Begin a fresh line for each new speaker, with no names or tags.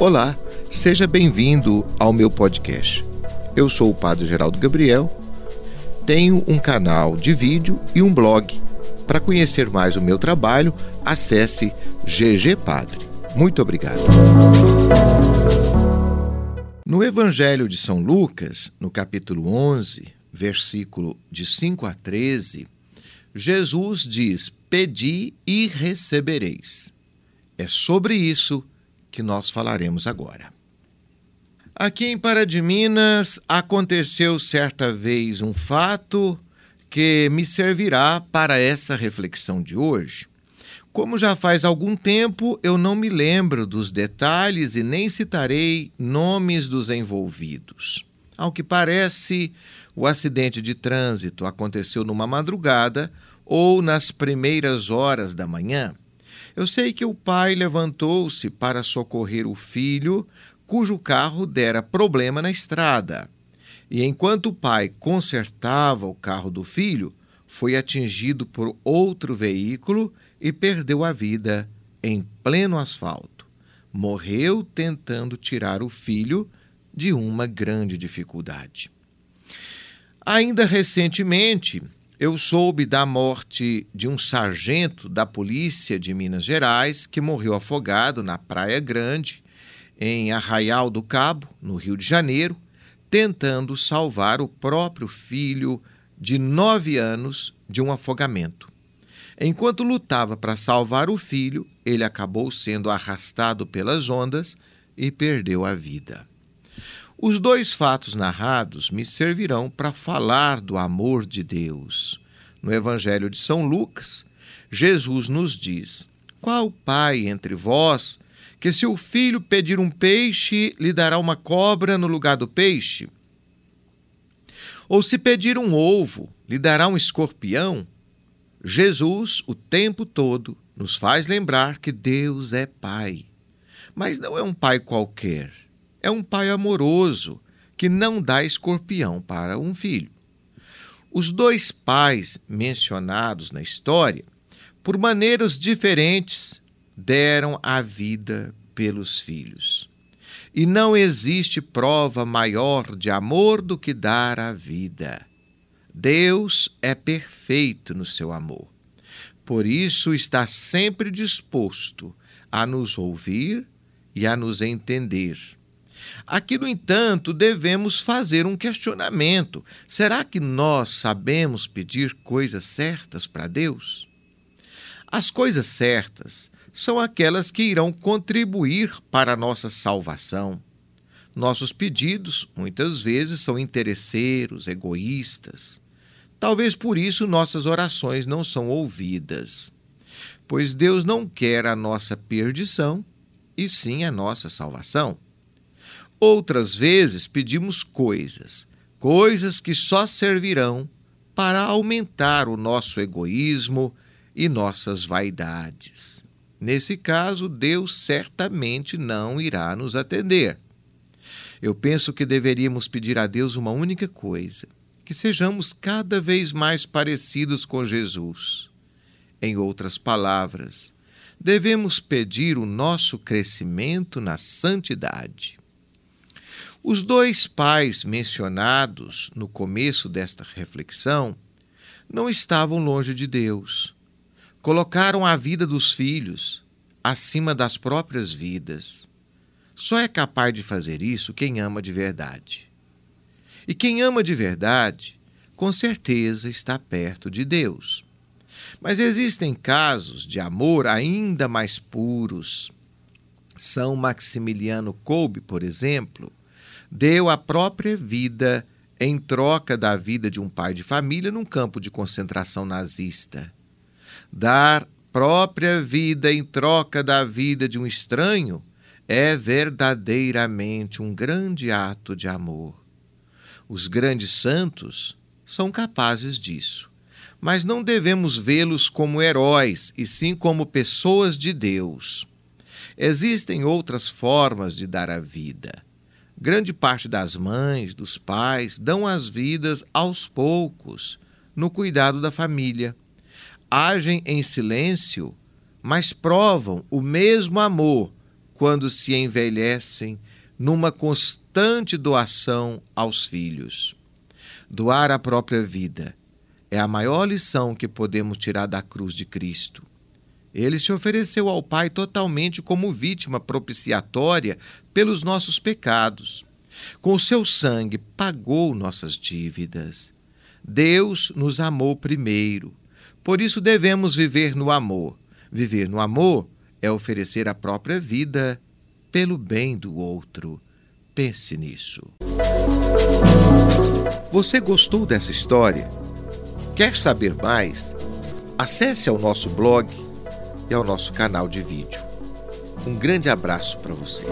Olá, seja bem-vindo ao meu podcast. Eu sou o Padre Geraldo Gabriel, tenho um canal de vídeo e um blog. Para conhecer mais o meu trabalho, acesse GG Padre. Muito obrigado. No Evangelho de São Lucas, no capítulo 11, versículo de 5 a 13, Jesus diz: Pedi e recebereis. É sobre isso que nós falaremos agora. Aqui em Pará de Minas aconteceu certa vez um fato que me servirá para essa reflexão de hoje. Como já faz algum tempo, eu não me lembro dos detalhes e nem citarei nomes dos envolvidos. Ao que parece, o acidente de trânsito aconteceu numa madrugada ou nas primeiras horas da manhã. Eu sei que o pai levantou-se para socorrer o filho, cujo carro dera problema na estrada. E enquanto o pai consertava o carro do filho, foi atingido por outro veículo e perdeu a vida em pleno asfalto. Morreu tentando tirar o filho de uma grande dificuldade. Ainda recentemente, eu soube da morte de um sargento da polícia de Minas Gerais que morreu afogado na Praia Grande, em Arraial do Cabo, no Rio de Janeiro, tentando salvar o próprio filho de nove anos de um afogamento. Enquanto lutava para salvar o filho, ele acabou sendo arrastado pelas ondas e perdeu a vida. Os dois fatos narrados me servirão para falar do amor de Deus. No Evangelho de São Lucas, Jesus nos diz: Qual pai entre vós que, se o filho pedir um peixe, lhe dará uma cobra no lugar do peixe? Ou se pedir um ovo, lhe dará um escorpião? Jesus, o tempo todo, nos faz lembrar que Deus é Pai. Mas não é um pai qualquer é um pai amoroso que não dá escorpião para um filho. Os dois pais mencionados na história, por maneiras diferentes, deram a vida pelos filhos. E não existe prova maior de amor do que dar a vida. Deus é perfeito no seu amor. Por isso está sempre disposto a nos ouvir e a nos entender Aqui, no entanto, devemos fazer um questionamento: será que nós sabemos pedir coisas certas para Deus? As coisas certas são aquelas que irão contribuir para a nossa salvação. Nossos pedidos, muitas vezes, são interesseiros, egoístas. Talvez por isso nossas orações não são ouvidas. Pois Deus não quer a nossa perdição, e sim a nossa salvação. Outras vezes pedimos coisas, coisas que só servirão para aumentar o nosso egoísmo e nossas vaidades. Nesse caso, Deus certamente não irá nos atender. Eu penso que deveríamos pedir a Deus uma única coisa: que sejamos cada vez mais parecidos com Jesus. Em outras palavras, devemos pedir o nosso crescimento na santidade. Os dois pais mencionados no começo desta reflexão não estavam longe de Deus. Colocaram a vida dos filhos acima das próprias vidas. Só é capaz de fazer isso quem ama de verdade. E quem ama de verdade, com certeza está perto de Deus. Mas existem casos de amor ainda mais puros. São Maximiliano Kolbe, por exemplo, deu a própria vida em troca da vida de um pai de família num campo de concentração nazista. Dar própria vida em troca da vida de um estranho é verdadeiramente um grande ato de amor. Os grandes santos são capazes disso, mas não devemos vê-los como heróis, e sim como pessoas de Deus. Existem outras formas de dar a vida Grande parte das mães, dos pais, dão as vidas aos poucos no cuidado da família. Agem em silêncio, mas provam o mesmo amor quando se envelhecem numa constante doação aos filhos. Doar a própria vida é a maior lição que podemos tirar da cruz de Cristo. Ele se ofereceu ao Pai totalmente como vítima propiciatória pelos nossos pecados. Com o seu sangue pagou nossas dívidas. Deus nos amou primeiro. Por isso devemos viver no amor. Viver no amor é oferecer a própria vida pelo bem do outro. Pense nisso. Você gostou dessa história? Quer saber mais? Acesse ao nosso blog e ao nosso canal de vídeo. Um grande abraço para você.